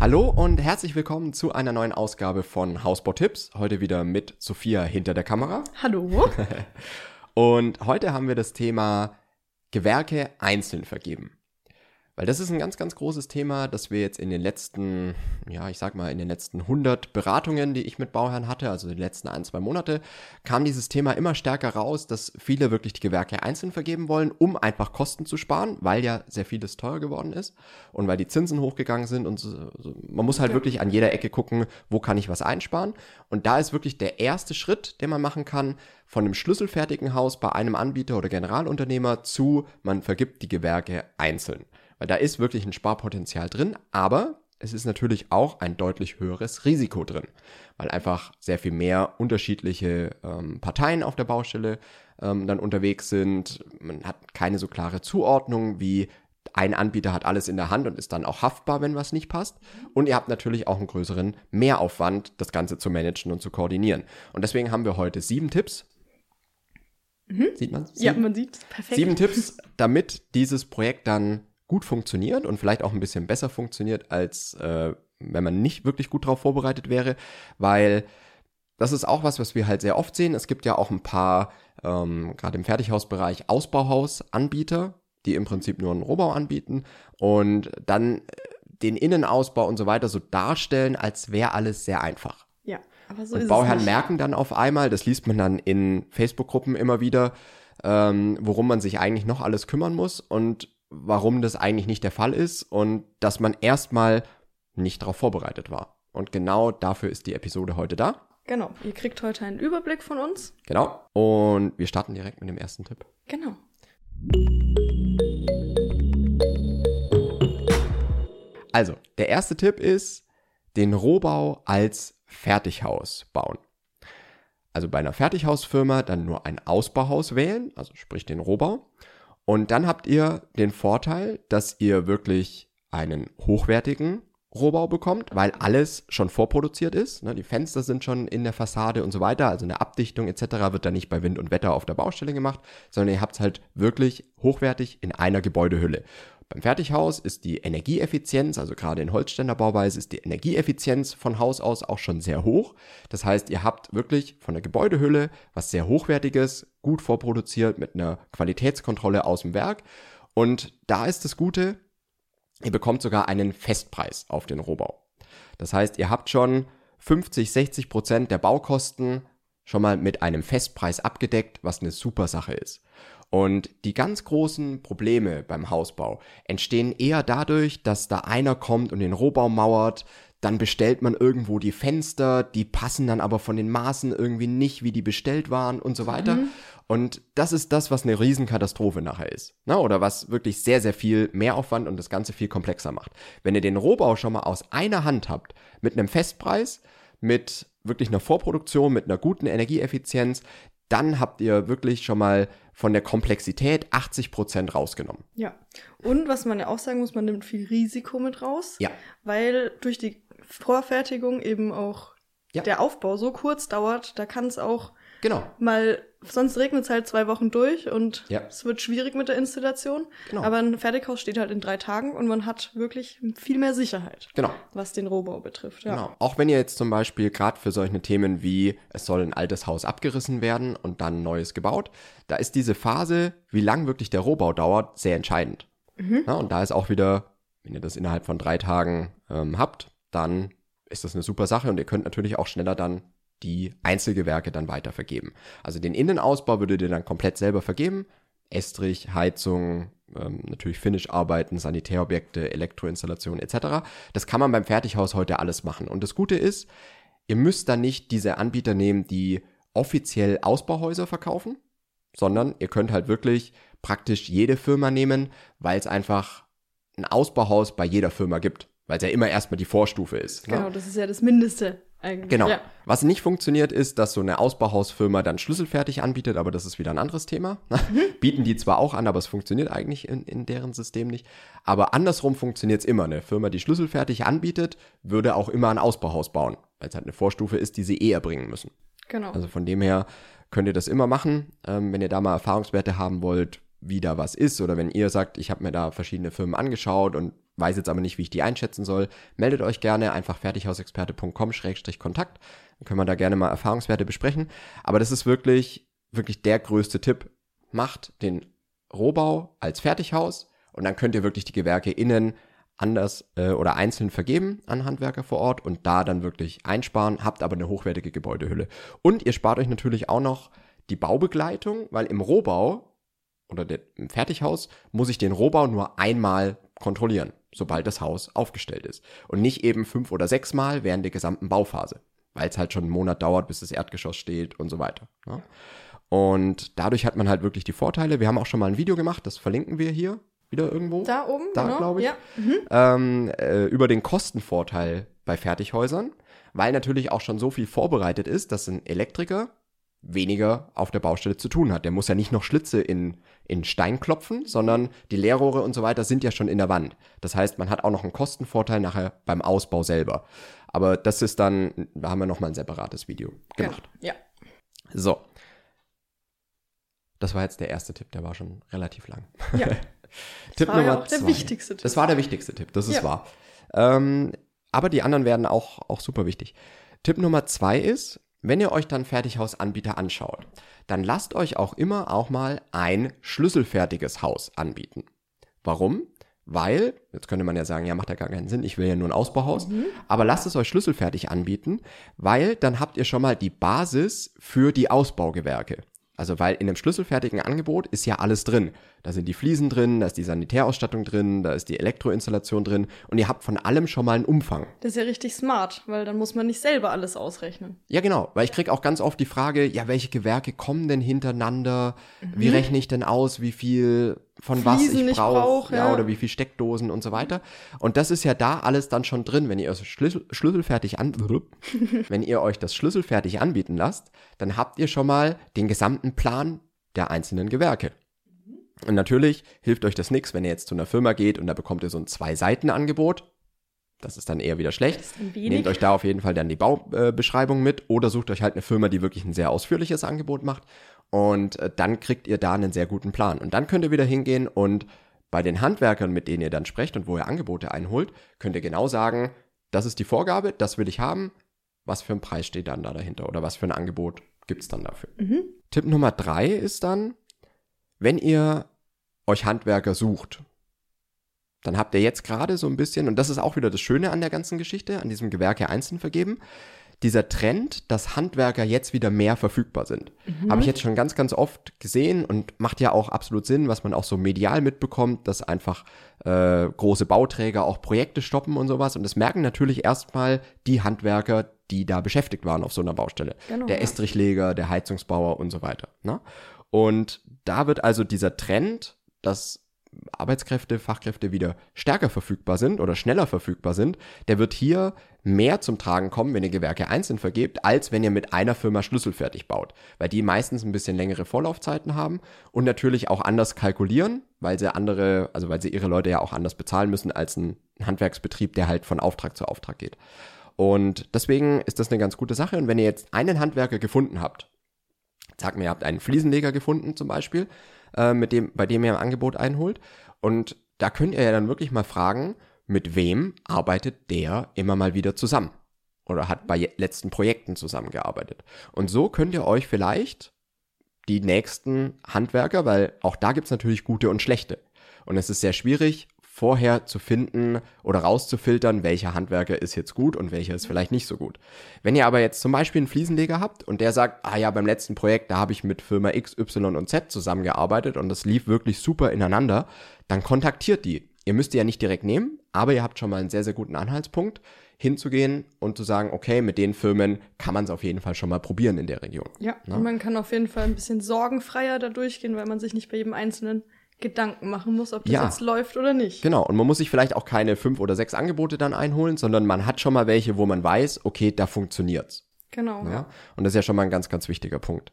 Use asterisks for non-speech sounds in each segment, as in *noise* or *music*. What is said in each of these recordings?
Hallo und herzlich willkommen zu einer neuen Ausgabe von Hausbautipps. Heute wieder mit Sophia hinter der Kamera. Hallo. *laughs* Und heute haben wir das Thema Gewerke einzeln vergeben. Weil das ist ein ganz, ganz großes Thema, das wir jetzt in den letzten, ja, ich sag mal, in den letzten 100 Beratungen, die ich mit Bauherren hatte, also die letzten ein, zwei Monate, kam dieses Thema immer stärker raus, dass viele wirklich die Gewerke einzeln vergeben wollen, um einfach Kosten zu sparen, weil ja sehr vieles teuer geworden ist und weil die Zinsen hochgegangen sind und so, so. man muss halt ja. wirklich an jeder Ecke gucken, wo kann ich was einsparen. Und da ist wirklich der erste Schritt, den man machen kann, von einem schlüsselfertigen Haus bei einem Anbieter oder Generalunternehmer zu, man vergibt die Gewerke einzeln. Weil da ist wirklich ein Sparpotenzial drin, aber es ist natürlich auch ein deutlich höheres Risiko drin, weil einfach sehr viel mehr unterschiedliche ähm, Parteien auf der Baustelle ähm, dann unterwegs sind. Man hat keine so klare Zuordnung wie ein Anbieter hat alles in der Hand und ist dann auch haftbar, wenn was nicht passt. Und ihr habt natürlich auch einen größeren Mehraufwand, das Ganze zu managen und zu koordinieren. Und deswegen haben wir heute sieben Tipps. Mhm. Sieht man Ja, man sieht perfekt. Sieben Tipps, damit dieses Projekt dann gut funktioniert und vielleicht auch ein bisschen besser funktioniert, als äh, wenn man nicht wirklich gut darauf vorbereitet wäre, weil das ist auch was, was wir halt sehr oft sehen. Es gibt ja auch ein paar, ähm, gerade im Fertighausbereich, Ausbauhausanbieter, die im Prinzip nur einen Rohbau anbieten und dann äh, den Innenausbau und so weiter so darstellen, als wäre alles sehr einfach. Ja, aber so und ist Bauherren es nicht. merken dann auf einmal, das liest man dann in Facebook-Gruppen immer wieder, ähm, worum man sich eigentlich noch alles kümmern muss und warum das eigentlich nicht der Fall ist und dass man erstmal nicht darauf vorbereitet war. Und genau dafür ist die Episode heute da. Genau, ihr kriegt heute einen Überblick von uns. Genau. Und wir starten direkt mit dem ersten Tipp. Genau. Also, der erste Tipp ist, den Rohbau als Fertighaus bauen. Also bei einer Fertighausfirma dann nur ein Ausbauhaus wählen, also sprich den Rohbau. Und dann habt ihr den Vorteil, dass ihr wirklich einen hochwertigen Rohbau bekommt, weil alles schon vorproduziert ist. Ne? Die Fenster sind schon in der Fassade und so weiter. Also eine Abdichtung etc. wird da nicht bei Wind und Wetter auf der Baustelle gemacht, sondern ihr habt es halt wirklich hochwertig in einer Gebäudehülle. Beim Fertighaus ist die Energieeffizienz, also gerade in Holzständerbauweise, ist die Energieeffizienz von Haus aus auch schon sehr hoch. Das heißt, ihr habt wirklich von der Gebäudehülle was sehr hochwertiges, gut vorproduziert mit einer Qualitätskontrolle aus dem Werk. Und da ist das Gute, ihr bekommt sogar einen Festpreis auf den Rohbau. Das heißt, ihr habt schon 50, 60 Prozent der Baukosten schon mal mit einem Festpreis abgedeckt, was eine super Sache ist. Und die ganz großen Probleme beim Hausbau entstehen eher dadurch, dass da einer kommt und den Rohbau mauert, dann bestellt man irgendwo die Fenster, die passen dann aber von den Maßen irgendwie nicht, wie die bestellt waren und so weiter. Mhm. Und das ist das, was eine Riesenkatastrophe nachher ist. Na, ne? oder was wirklich sehr, sehr viel Mehraufwand und das Ganze viel komplexer macht. Wenn ihr den Rohbau schon mal aus einer Hand habt, mit einem Festpreis, mit wirklich einer Vorproduktion, mit einer guten Energieeffizienz, dann habt ihr wirklich schon mal von der Komplexität 80 Prozent rausgenommen. Ja. Und was man ja auch sagen muss, man nimmt viel Risiko mit raus. Ja. Weil durch die Vorfertigung eben auch ja. der Aufbau so kurz dauert, da kann es auch Genau. Mal, sonst regnet es halt zwei Wochen durch und ja. es wird schwierig mit der Installation. Genau. Aber ein Fertighaus steht halt in drei Tagen und man hat wirklich viel mehr Sicherheit. Genau. Was den Rohbau betrifft. Ja. Genau. Auch wenn ihr jetzt zum Beispiel gerade für solche Themen wie es soll ein altes Haus abgerissen werden und dann ein neues gebaut, da ist diese Phase, wie lang wirklich der Rohbau dauert, sehr entscheidend. Mhm. Ja, und da ist auch wieder, wenn ihr das innerhalb von drei Tagen ähm, habt, dann ist das eine super Sache und ihr könnt natürlich auch schneller dann die Einzelgewerke dann weiter vergeben. Also den Innenausbau würdet ihr dann komplett selber vergeben. Estrich, Heizung, ähm, natürlich Finish-Arbeiten, Sanitärobjekte, Elektroinstallation etc. Das kann man beim Fertighaus heute alles machen. Und das Gute ist, ihr müsst dann nicht diese Anbieter nehmen, die offiziell Ausbauhäuser verkaufen, sondern ihr könnt halt wirklich praktisch jede Firma nehmen, weil es einfach ein Ausbauhaus bei jeder Firma gibt, weil es ja immer erstmal die Vorstufe ist. Ne? Genau, ne? das ist ja das Mindeste. Eigentlich. Genau. Ja. Was nicht funktioniert, ist, dass so eine Ausbauhausfirma dann schlüsselfertig anbietet, aber das ist wieder ein anderes Thema. Mhm. Bieten die zwar auch an, aber es funktioniert eigentlich in, in deren System nicht. Aber andersrum funktioniert es immer. Eine Firma, die schlüsselfertig anbietet, würde auch immer ein Ausbauhaus bauen, weil es halt eine Vorstufe ist, die sie eh erbringen müssen. Genau. Also von dem her könnt ihr das immer machen. Ähm, wenn ihr da mal Erfahrungswerte haben wollt, wie da was ist, oder wenn ihr sagt, ich habe mir da verschiedene Firmen angeschaut und weiß jetzt aber nicht, wie ich die einschätzen soll, meldet euch gerne einfach fertighausexperte.com-kontakt. Dann können wir da gerne mal Erfahrungswerte besprechen. Aber das ist wirklich, wirklich der größte Tipp. Macht den Rohbau als Fertighaus und dann könnt ihr wirklich die Gewerke innen anders äh, oder einzeln vergeben an Handwerker vor Ort und da dann wirklich einsparen, habt aber eine hochwertige Gebäudehülle. Und ihr spart euch natürlich auch noch die Baubegleitung, weil im Rohbau oder der, im Fertighaus muss ich den Rohbau nur einmal kontrollieren, sobald das Haus aufgestellt ist. Und nicht eben fünf oder sechs Mal während der gesamten Bauphase, weil es halt schon einen Monat dauert, bis das Erdgeschoss steht und so weiter. Ne? Und dadurch hat man halt wirklich die Vorteile. Wir haben auch schon mal ein Video gemacht, das verlinken wir hier wieder irgendwo. Da oben, da genau. glaube ich. Ja. Mhm. Ähm, äh, über den Kostenvorteil bei Fertighäusern, weil natürlich auch schon so viel vorbereitet ist, dass ein Elektriker weniger auf der Baustelle zu tun hat. Der muss ja nicht noch Schlitze in, in Stein klopfen, sondern die Leerrohre und so weiter sind ja schon in der Wand. Das heißt, man hat auch noch einen Kostenvorteil nachher beim Ausbau selber. Aber das ist dann, da haben wir nochmal ein separates Video gemacht. Ja. So. Das war jetzt der erste Tipp, der war schon relativ lang. Ja. *laughs* Tipp war ja Nummer auch der zwei. wichtigste Tipp. Das war der wichtigste Tipp, das ist Ja. wahr. Ähm, aber die anderen werden auch, auch super wichtig. Tipp Nummer zwei ist, wenn ihr euch dann Fertighausanbieter anschaut, dann lasst euch auch immer auch mal ein schlüsselfertiges Haus anbieten. Warum? Weil, jetzt könnte man ja sagen, ja, macht ja gar keinen Sinn, ich will ja nur ein Ausbauhaus, aber lasst es euch schlüsselfertig anbieten, weil dann habt ihr schon mal die Basis für die Ausbaugewerke. Also weil in einem schlüsselfertigen Angebot ist ja alles drin. Da sind die Fliesen drin, da ist die Sanitärausstattung drin, da ist die Elektroinstallation drin und ihr habt von allem schon mal einen Umfang. Das ist ja richtig smart, weil dann muss man nicht selber alles ausrechnen. Ja, genau, weil ich krieg auch ganz oft die Frage, ja, welche Gewerke kommen denn hintereinander? Wie rechne ich denn aus, wie viel von was Mhm. Fliesen ich ich brauche? brauch, ja. ja. oder wie viel Steckdosen und so weiter. Und das ist ja da alles dann schon drin, wenn ihr es schlüssel, schlüsselfertig an *laughs* wenn ihr euch das schlüsselfertig anbieten lasst, dann habt ihr schon mal den gesamten Plan der einzelnen Gewerke. Und natürlich hilft euch das nichts, wenn ihr jetzt zu einer Firma geht und da bekommt ihr so ein Zwei-Seiten-Angebot. Das ist dann eher wieder schlecht. Nehmt euch da auf jeden Fall dann die Baubeschreibung mit oder sucht euch halt eine Firma, die wirklich ein sehr ausführliches Angebot macht. Und äh, dann kriegt ihr da einen sehr guten Plan. Und dann könnt ihr wieder hingehen und bei den Handwerkern, mit denen ihr dann sprecht und wo ihr Angebote einholt, könnt ihr genau sagen, das ist die Vorgabe, das will ich haben. Was für ein Preis steht dann da dahinter oder was für ein Angebot gibt's dann dafür? Mhm. Tipp Nummer drei ist dann, wenn ihr euch Handwerker sucht, dann habt ihr jetzt gerade so ein bisschen, und das ist auch wieder das Schöne an der ganzen Geschichte, an diesem Gewerke einzeln vergeben, dieser Trend, dass Handwerker jetzt wieder mehr verfügbar sind. Habe ich jetzt schon ganz, ganz oft gesehen und macht ja auch absolut Sinn, was man auch so medial mitbekommt, dass einfach äh, große Bauträger auch Projekte stoppen und sowas. Und das merken natürlich erstmal die Handwerker, die da beschäftigt waren auf so einer Baustelle. Genau, der ja. Estrichleger, der Heizungsbauer und so weiter. Ne? Und da wird also dieser Trend, dass Arbeitskräfte, Fachkräfte wieder stärker verfügbar sind oder schneller verfügbar sind, der wird hier mehr zum Tragen kommen, wenn ihr Gewerke einzeln vergebt, als wenn ihr mit einer Firma schlüsselfertig baut, weil die meistens ein bisschen längere Vorlaufzeiten haben und natürlich auch anders kalkulieren, weil sie andere, also weil sie ihre Leute ja auch anders bezahlen müssen als ein Handwerksbetrieb, der halt von Auftrag zu Auftrag geht. Und deswegen ist das eine ganz gute Sache. Und wenn ihr jetzt einen Handwerker gefunden habt, sagt mir, ihr habt einen Fliesenleger gefunden zum Beispiel, äh, mit dem, bei dem ihr ein Angebot einholt. Und da könnt ihr ja dann wirklich mal fragen, mit wem arbeitet der immer mal wieder zusammen? Oder hat bei letzten Projekten zusammengearbeitet? Und so könnt ihr euch vielleicht die nächsten Handwerker, weil auch da gibt's natürlich gute und schlechte. Und es ist sehr schwierig, vorher zu finden oder rauszufiltern, welcher Handwerker ist jetzt gut und welcher ist vielleicht nicht so gut. Wenn ihr aber jetzt zum Beispiel einen Fliesenleger habt und der sagt, ah ja, beim letzten Projekt, da habe ich mit Firma X, Y und Z zusammengearbeitet und das lief wirklich super ineinander, dann kontaktiert die. Ihr müsst die ja nicht direkt nehmen, aber ihr habt schon mal einen sehr, sehr guten Anhaltspunkt, hinzugehen und zu sagen, okay, mit den Firmen kann man es auf jeden Fall schon mal probieren in der Region. Ja, und man kann auf jeden Fall ein bisschen sorgenfreier da durchgehen, weil man sich nicht bei jedem einzelnen Gedanken machen muss, ob das Ja. jetzt läuft oder nicht. Genau, und man muss sich vielleicht auch keine fünf oder sechs Angebote dann einholen, sondern man hat schon mal welche, wo man weiß, okay, da funktioniert's. Genau. Ja? Und das ist ja schon mal ein ganz, ganz wichtiger Punkt.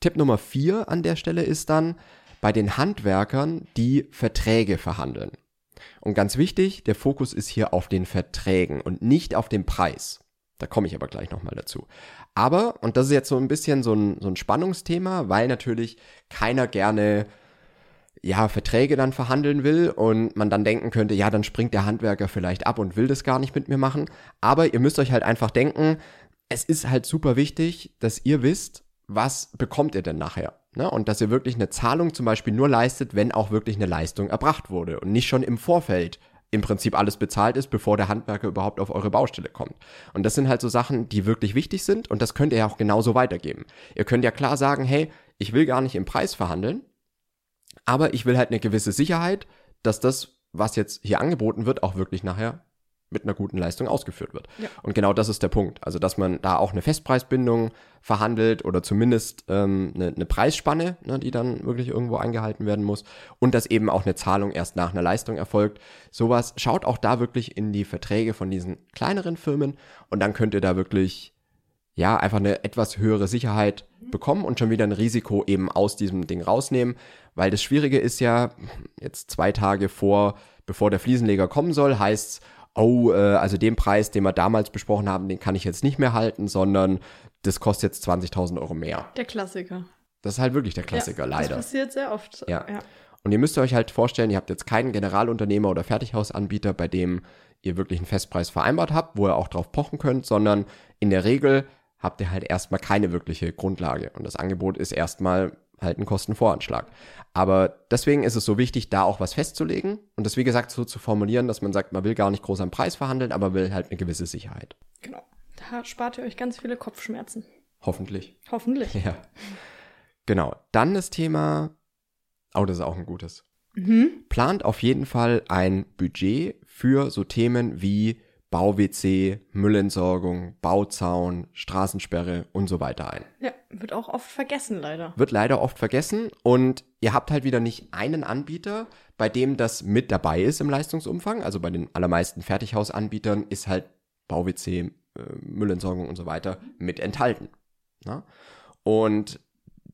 Tipp Nummer vier an der Stelle ist dann bei den Handwerkern, die Verträge verhandeln. Und ganz wichtig, der Fokus ist hier auf den Verträgen und nicht auf dem Preis. Da komme ich aber gleich nochmal dazu. Aber, und das ist jetzt so ein bisschen so ein, so ein Spannungsthema, weil natürlich keiner gerne ja, Verträge dann verhandeln will und man dann denken könnte, ja, dann springt der Handwerker vielleicht ab und will das gar nicht mit mir machen. Aber ihr müsst euch halt einfach denken, es ist halt super wichtig, dass ihr wisst, was bekommt ihr denn nachher? Ne? Und dass ihr wirklich eine Zahlung zum Beispiel nur leistet, wenn auch wirklich eine Leistung erbracht wurde und nicht schon im Vorfeld im Prinzip alles bezahlt ist, bevor der Handwerker überhaupt auf eure Baustelle kommt. Und das sind halt so Sachen, die wirklich wichtig sind und das könnt ihr ja auch genauso weitergeben. Ihr könnt ja klar sagen, hey, ich will gar nicht im Preis verhandeln, aber ich will halt eine gewisse Sicherheit, dass das, was jetzt hier angeboten wird, auch wirklich nachher mit einer guten Leistung ausgeführt wird. Ja. Und genau das ist der Punkt. Also, dass man da auch eine Festpreisbindung verhandelt oder zumindest ähm, eine, eine Preisspanne, ne, die dann wirklich irgendwo eingehalten werden muss und dass eben auch eine Zahlung erst nach einer Leistung erfolgt. Sowas schaut auch da wirklich in die Verträge von diesen kleineren Firmen und dann könnt ihr da wirklich ja einfach eine etwas höhere Sicherheit bekommen und schon wieder ein Risiko eben aus diesem Ding rausnehmen, weil das Schwierige ist ja jetzt zwei Tage vor, bevor der Fliesenleger kommen soll, heißt oh, äh, also den Preis, den wir damals besprochen haben, den kann ich jetzt nicht mehr halten, sondern das kostet jetzt 20.000 Euro mehr. Der Klassiker. Das ist halt wirklich der Klassiker, ja, leider. Das passiert sehr oft. Ja. ja. Und ihr müsst euch halt vorstellen, ihr habt jetzt keinen Generalunternehmer oder Fertighausanbieter, bei dem ihr wirklich einen Festpreis vereinbart habt, wo ihr auch drauf pochen könnt, sondern in der Regel habt ihr halt erstmal keine wirkliche Grundlage. Und das Angebot ist erstmal halt ein Kostenvoranschlag. Aber deswegen ist es so wichtig, da auch was festzulegen und das, wie gesagt, so zu formulieren, dass man sagt, man will gar nicht groß am Preis verhandeln, aber will halt eine gewisse Sicherheit. Genau. Da spart ihr euch ganz viele Kopfschmerzen. Hoffentlich. Hoffentlich. *laughs* Ja. Genau. Dann das Thema, oh, das ist auch ein gutes. Mhm. Plant auf jeden Fall ein Budget für so Themen wie Bau-WC, Müllentsorgung, Bauzaun, Straßensperre und so weiter ein. Ja, wird auch oft vergessen, leider. Wird leider oft vergessen und ihr habt halt wieder nicht einen Anbieter, bei dem das mit dabei ist im Leistungsumfang. Also bei den allermeisten Fertighausanbietern ist halt Bau-WC, äh, Müllentsorgung und so weiter mit enthalten. Na? Und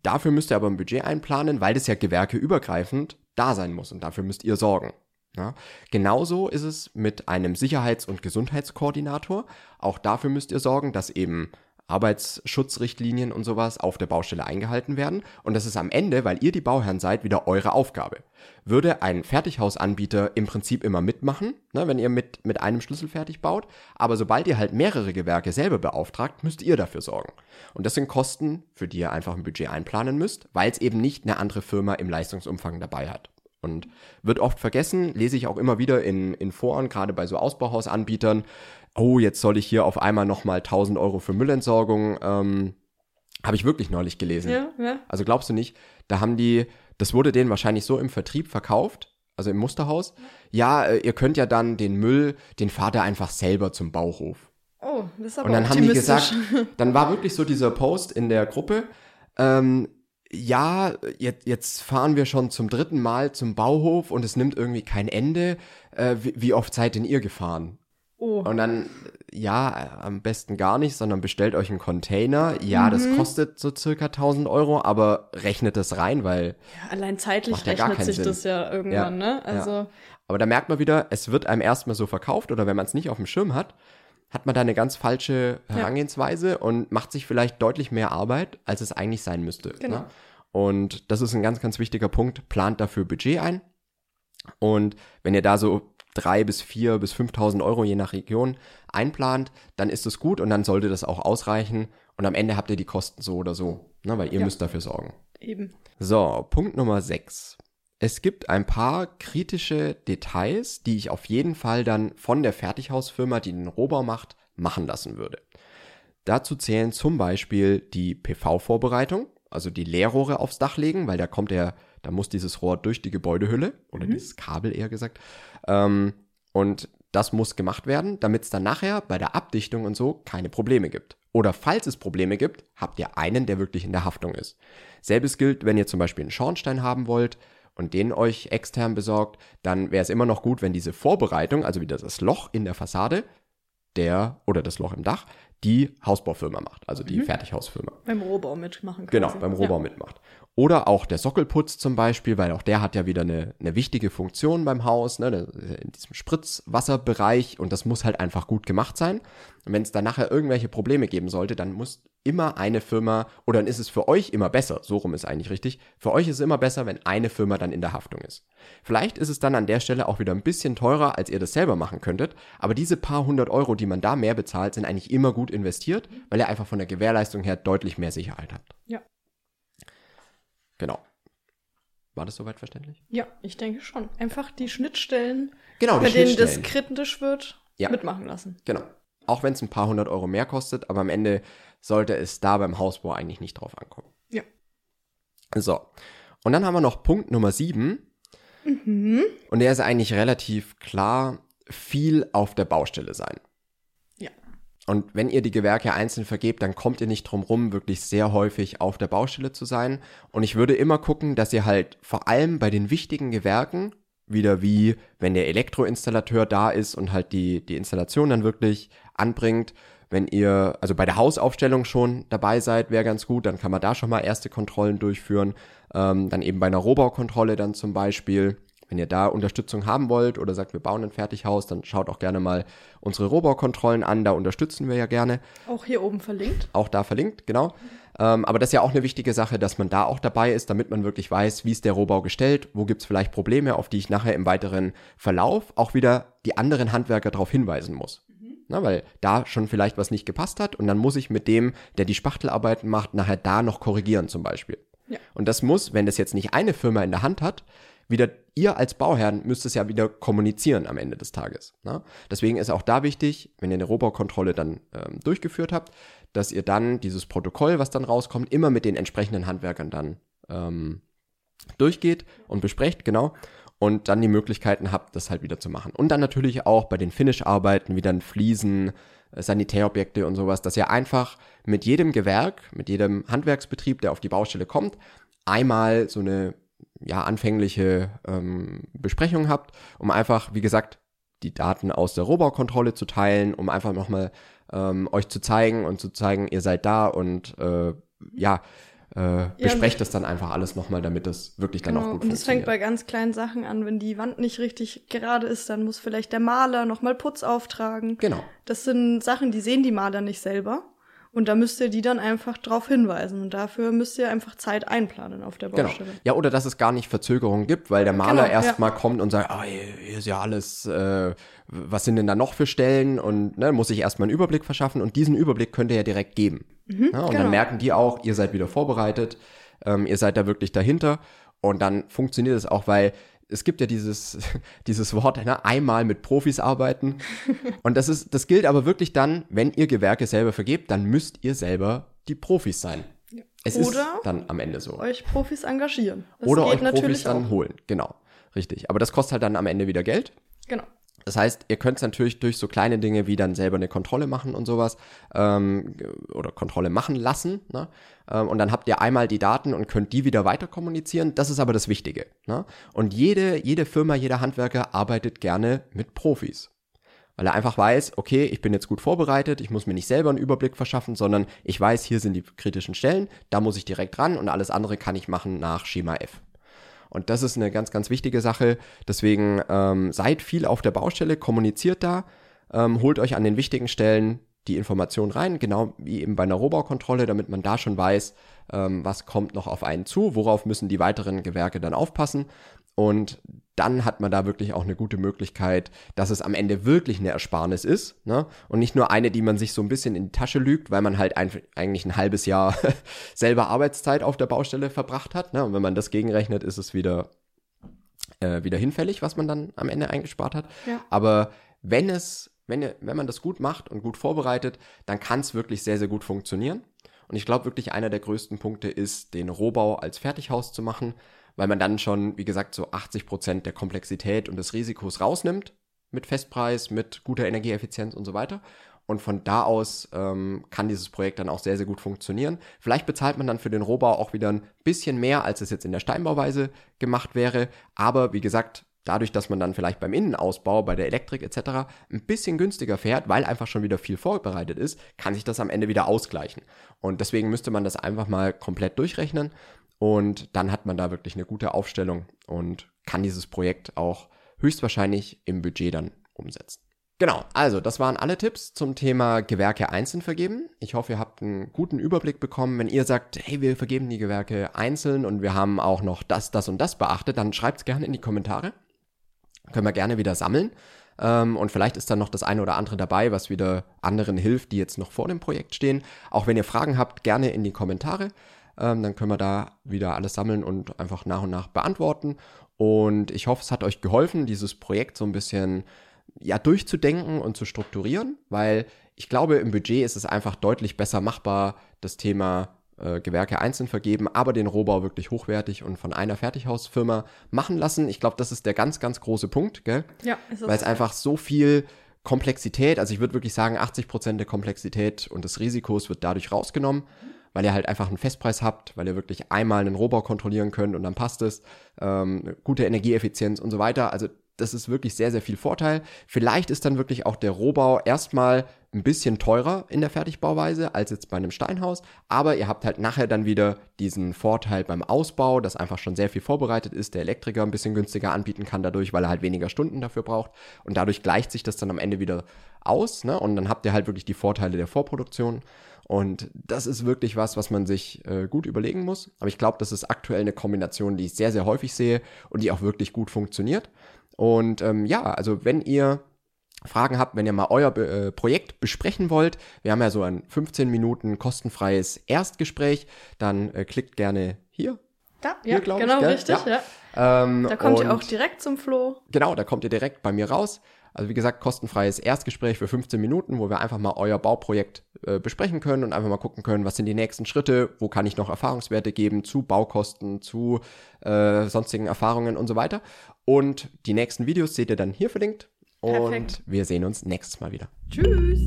dafür müsst ihr aber ein Budget einplanen, weil das ja gewerkeübergreifend da sein muss und dafür müsst ihr sorgen. Ja, genauso ist es mit einem Sicherheits- und Gesundheitskoordinator. Auch dafür müsst ihr sorgen, dass eben Arbeitsschutzrichtlinien und sowas auf der Baustelle eingehalten werden. Und das ist am Ende, weil ihr die Bauherren seid, wieder eure Aufgabe. Würde ein Fertighausanbieter im Prinzip immer mitmachen, ne, wenn ihr mit, mit einem Schlüssel fertig baut. Aber sobald ihr halt mehrere Gewerke selber beauftragt, müsst ihr dafür sorgen. Und das sind Kosten, für die ihr einfach ein Budget einplanen müsst, weil es eben nicht eine andere Firma im Leistungsumfang dabei hat. Und wird oft vergessen, lese ich auch immer wieder in, in Foren, gerade bei so Ausbauhausanbietern. Oh, jetzt soll ich hier auf einmal nochmal 1000 Euro für Müllentsorgung. Ähm, Habe ich wirklich neulich gelesen. Ja, ja. Also glaubst du nicht, da haben die, das wurde denen wahrscheinlich so im Vertrieb verkauft, also im Musterhaus. Ja, äh, ihr könnt ja dann den Müll, den fahrt ihr einfach selber zum Bauhof. Oh, das ist aber Und dann haben die gesagt, dann war wirklich so dieser Post in der Gruppe, ähm, ja, jetzt, jetzt fahren wir schon zum dritten Mal zum Bauhof und es nimmt irgendwie kein Ende. Äh, wie, wie, oft seid denn ihr gefahren? Oh. Und dann, ja, am besten gar nicht, sondern bestellt euch einen Container. Ja, mhm. das kostet so circa 1000 Euro, aber rechnet das rein, weil. Ja, allein zeitlich ja rechnet sich Sinn. das ja irgendwann, ja, ne? Also. Ja. Aber da merkt man wieder, es wird einem erstmal so verkauft oder wenn man es nicht auf dem Schirm hat, hat man da eine ganz falsche Herangehensweise und macht sich vielleicht deutlich mehr Arbeit, als es eigentlich sein müsste. Ne? Genau. Ne? Und das ist ein ganz, ganz wichtiger Punkt. Plant dafür Budget ein. Und wenn ihr da so drei bis vier bis 5.000 Euro je nach Region einplant, dann ist es gut und dann sollte das auch ausreichen. Und am Ende habt ihr die Kosten so oder so, ne, weil ihr ja. müsst dafür sorgen. Eben. So, Punkt Nummer sechs. Es gibt ein paar kritische Details, die ich auf jeden Fall dann von der Fertighausfirma, die den Rohbau macht, machen lassen würde. Dazu zählen zum Beispiel die PV-Vorbereitung, also die Leerrohre aufs Dach legen, weil da kommt der, da muss dieses Rohr durch die Gebäudehülle oder mhm. dieses Kabel eher gesagt. Ähm, und das muss gemacht werden, damit es dann nachher bei der Abdichtung und so keine Probleme gibt. Oder falls es Probleme gibt, habt ihr einen, der wirklich in der Haftung ist. Selbes gilt, wenn ihr zum Beispiel einen Schornstein haben wollt, und den euch extern besorgt, dann wäre es immer noch gut, wenn diese Vorbereitung, also wieder das Loch in der Fassade, der oder das Loch im Dach, die Hausbaufirma macht, also die mhm. Fertighausfirma. Beim Rohbau mitmachen. Quasi. Genau, beim Rohbau ja. mitmacht. Oder auch der Sockelputz zum Beispiel, weil auch der hat ja wieder eine, eine wichtige Funktion beim Haus, ne, in diesem Spritzwasserbereich und das muss halt einfach gut gemacht sein. Und wenn es da nachher irgendwelche Probleme geben sollte, dann muss immer eine Firma, oder dann ist es für euch immer besser, so rum ist eigentlich richtig, für euch ist es immer besser, wenn eine Firma dann in der Haftung ist. Vielleicht ist es dann an der Stelle auch wieder ein bisschen teurer, als ihr das selber machen könntet, aber diese paar hundert Euro, die man da mehr bezahlt, sind eigentlich immer gut investiert, weil ihr einfach von der Gewährleistung her deutlich mehr Sicherheit habt. Ja. Genau. War das soweit verständlich? Ja, ich denke schon. Einfach die Schnittstellen, genau, die bei denen das kritisch wird, ja. mitmachen lassen. Genau. Auch wenn es ein paar hundert Euro mehr kostet, aber am Ende sollte es da beim Hausbau eigentlich nicht drauf ankommen. Ja. So. Und dann haben wir noch Punkt Nummer sieben. Mhm. Und der ist eigentlich relativ klar, viel auf der Baustelle sein. Und wenn ihr die Gewerke einzeln vergebt, dann kommt ihr nicht drum rum, wirklich sehr häufig auf der Baustelle zu sein. Und ich würde immer gucken, dass ihr halt vor allem bei den wichtigen Gewerken, wieder wie wenn der Elektroinstallateur da ist und halt die, die Installation dann wirklich anbringt, wenn ihr also bei der Hausaufstellung schon dabei seid, wäre ganz gut, dann kann man da schon mal erste Kontrollen durchführen. Ähm, dann eben bei einer Rohbaukontrolle dann zum Beispiel wenn ihr da Unterstützung haben wollt oder sagt, wir bauen ein Fertighaus, dann schaut auch gerne mal unsere Rohbaukontrollen an, da unterstützen wir ja gerne. Auch hier oben verlinkt. Auch da verlinkt, genau. Ähm, aber das ist ja auch eine wichtige Sache, dass man da auch dabei ist, damit man wirklich weiß, wie ist der Rohbau gestellt, wo gibt es vielleicht Probleme, auf die ich nachher im weiteren Verlauf auch wieder die anderen Handwerker darauf hinweisen muss. Mhm. Na, weil da schon vielleicht was nicht gepasst hat und dann muss ich mit dem, der die Spachtelarbeiten macht, nachher da noch korrigieren zum Beispiel. Ja. Und das muss, wenn das jetzt nicht eine Firma in der Hand hat, wieder ihr als Bauherrn müsst es ja wieder kommunizieren am Ende des Tages. Ne? Deswegen ist auch da wichtig, wenn ihr eine Rohbaukontrolle dann ähm, durchgeführt habt, dass ihr dann dieses Protokoll, was dann rauskommt, immer mit den entsprechenden Handwerkern dann ähm, durchgeht und besprecht, genau. Und dann die Möglichkeiten habt, das halt wieder zu machen. Und dann natürlich auch bei den Finish-Arbeiten, wie dann Fliesen, äh, Sanitärobjekte und sowas, dass ihr einfach mit jedem Gewerk, mit jedem Handwerksbetrieb, der auf die Baustelle kommt, einmal so eine ja, anfängliche ähm, Besprechung habt, um einfach, wie gesagt, die Daten aus der Rohbaukontrolle zu teilen, um einfach nochmal ähm, euch zu zeigen und zu zeigen, ihr seid da und äh, ja, äh, besprecht ja, das dann einfach alles nochmal, damit das wirklich dann genau, auch gut funktioniert. Und es fängt bei ganz kleinen Sachen an, wenn die Wand nicht richtig gerade ist, dann muss vielleicht der Maler nochmal Putz auftragen. Genau. Das sind Sachen, die sehen die Maler nicht selber. Und da müsst ihr die dann einfach drauf hinweisen. Und dafür müsst ihr einfach Zeit einplanen auf der genau. Baustelle. Genau. Ja, oder dass es gar nicht Verzögerungen gibt, weil der Maler genau, erstmal ja. kommt und sagt, ah, hier ist ja alles, äh, was sind denn da noch für Stellen? Und ne, muss ich erstmal einen Überblick verschaffen. Und diesen Überblick könnt ihr ja direkt geben. Mhm, ja, und genau. dann merken die auch, ihr seid wieder vorbereitet, ähm, ihr seid da wirklich dahinter. Und dann funktioniert es auch, weil es gibt ja dieses, *laughs* dieses Wort, ne, einmal mit Profis arbeiten. Und das ist, das gilt aber wirklich dann, wenn ihr Gewerke selber vergebt, dann müsst ihr selber die Profis sein. Ja. Es Oder ist dann am Ende so. Euch Profis engagieren. Das Oder euch Profis dann auch. holen. Genau. Richtig. Aber das kostet halt dann am Ende wieder Geld. Genau. Das heißt, ihr könnt es natürlich durch so kleine Dinge wie dann selber eine Kontrolle machen und sowas ähm, oder Kontrolle machen lassen. Ne? Ähm, und dann habt ihr einmal die Daten und könnt die wieder weiter kommunizieren. Das ist aber das Wichtige. Ne? Und jede, jede Firma, jeder Handwerker arbeitet gerne mit Profis. Weil er einfach weiß, okay, ich bin jetzt gut vorbereitet, ich muss mir nicht selber einen Überblick verschaffen, sondern ich weiß, hier sind die kritischen Stellen, da muss ich direkt ran und alles andere kann ich machen nach Schema F. Und das ist eine ganz, ganz wichtige Sache. Deswegen ähm, seid viel auf der Baustelle, kommuniziert da, ähm, holt euch an den wichtigen Stellen die Information rein, genau wie eben bei einer Rohbaukontrolle, damit man da schon weiß, ähm, was kommt noch auf einen zu, worauf müssen die weiteren Gewerke dann aufpassen. Und dann hat man da wirklich auch eine gute Möglichkeit, dass es am Ende wirklich eine Ersparnis ist. Ne? Und nicht nur eine, die man sich so ein bisschen in die Tasche lügt, weil man halt ein, eigentlich ein halbes Jahr *laughs* selber Arbeitszeit auf der Baustelle verbracht hat. Ne? Und wenn man das gegenrechnet, ist es wieder, äh, wieder hinfällig, was man dann am Ende eingespart hat. Ja. Aber wenn es, wenn, wenn man das gut macht und gut vorbereitet, dann kann es wirklich sehr, sehr gut funktionieren. Und ich glaube wirklich, einer der größten Punkte ist, den Rohbau als Fertighaus zu machen, weil man dann schon, wie gesagt, so 80 Prozent der Komplexität und des Risikos rausnimmt mit Festpreis, mit guter Energieeffizienz und so weiter. Und von da aus ähm, kann dieses Projekt dann auch sehr, sehr gut funktionieren. Vielleicht bezahlt man dann für den Rohbau auch wieder ein bisschen mehr, als es jetzt in der Steinbauweise gemacht wäre. Aber wie gesagt, dadurch, dass man dann vielleicht beim Innenausbau, bei der Elektrik etc. ein bisschen günstiger fährt, weil einfach schon wieder viel vorbereitet ist, kann sich das am Ende wieder ausgleichen. Und deswegen müsste man das einfach mal komplett durchrechnen Und dann hat man da wirklich eine gute Aufstellung und kann dieses Projekt auch höchstwahrscheinlich im Budget dann umsetzen. Genau, also das waren alle Tipps zum Thema Gewerke einzeln vergeben. Ich hoffe, ihr habt einen guten Überblick bekommen. Wenn ihr sagt, hey, wir vergeben die Gewerke einzeln und wir haben auch noch das, das und das beachtet, dann schreibt es gerne in die Kommentare. Können wir gerne wieder sammeln. Ähm, und vielleicht ist dann noch das eine oder andere dabei, was wieder anderen hilft, die jetzt noch vor dem Projekt stehen. Auch wenn ihr Fragen habt, gerne in die Kommentare. Ähm, dann können wir da wieder alles sammeln und einfach nach und nach beantworten. Und ich hoffe, es hat euch geholfen, dieses Projekt so ein bisschen ja durchzudenken und zu strukturieren, weil ich glaube, im Budget ist es einfach deutlich besser machbar, das Thema äh, Gewerke einzeln vergeben, aber den Rohbau wirklich hochwertig und von einer Fertighausfirma machen lassen. Ich glaube, das ist der ganz, ganz große Punkt, gell? Ja, ist. Weil es einfach so viel Komplexität, also ich würde wirklich sagen, 80 Prozent der Komplexität und des Risikos wird dadurch rausgenommen, weil ihr halt einfach einen Festpreis habt, weil ihr wirklich einmal einen Rohbau kontrollieren könnt und dann passt es, ähm, gute Energieeffizienz und so weiter. Also das ist wirklich sehr, sehr viel Vorteil. Vielleicht ist dann wirklich auch der Rohbau erstmal ein bisschen teurer in der Fertigbauweise als jetzt bei einem Steinhaus, aber ihr habt halt nachher dann wieder diesen Vorteil beim Ausbau, dass einfach schon sehr viel vorbereitet ist, der Elektriker ein bisschen günstiger anbieten kann dadurch, weil er halt weniger Stunden dafür braucht und dadurch gleicht sich das dann am Ende wieder aus ne? und dann habt ihr halt wirklich die Vorteile der Vorproduktion und das ist wirklich was, was man sich äh, gut überlegen muss, aber ich glaube, das ist aktuell eine Kombination, die ich sehr, sehr häufig sehe und die auch wirklich gut funktioniert. Und ähm, ja, also wenn ihr Fragen habt, wenn ihr mal euer äh, Projekt besprechen wollt, wir haben ja so ein 15 Minuten kostenfreies Erstgespräch, dann äh, klickt gerne hier. Da, Hier, ja, genau, ich, richtig, Ja. ja. Ähm, Da kommt ihr auch direkt zum Flo. Genau, da kommt ihr direkt bei mir raus. Also wie gesagt, kostenfreies Erstgespräch für 15 Minuten, wo wir einfach mal euer Bauprojekt äh, besprechen können und einfach mal gucken können, was sind die nächsten Schritte, wo kann ich noch Erfahrungswerte geben zu Baukosten, zu äh, sonstigen Erfahrungen und so weiter. Und die nächsten Videos seht ihr dann hier verlinkt. Und Perfekt. wir sehen uns nächstes Mal wieder. Tschüss.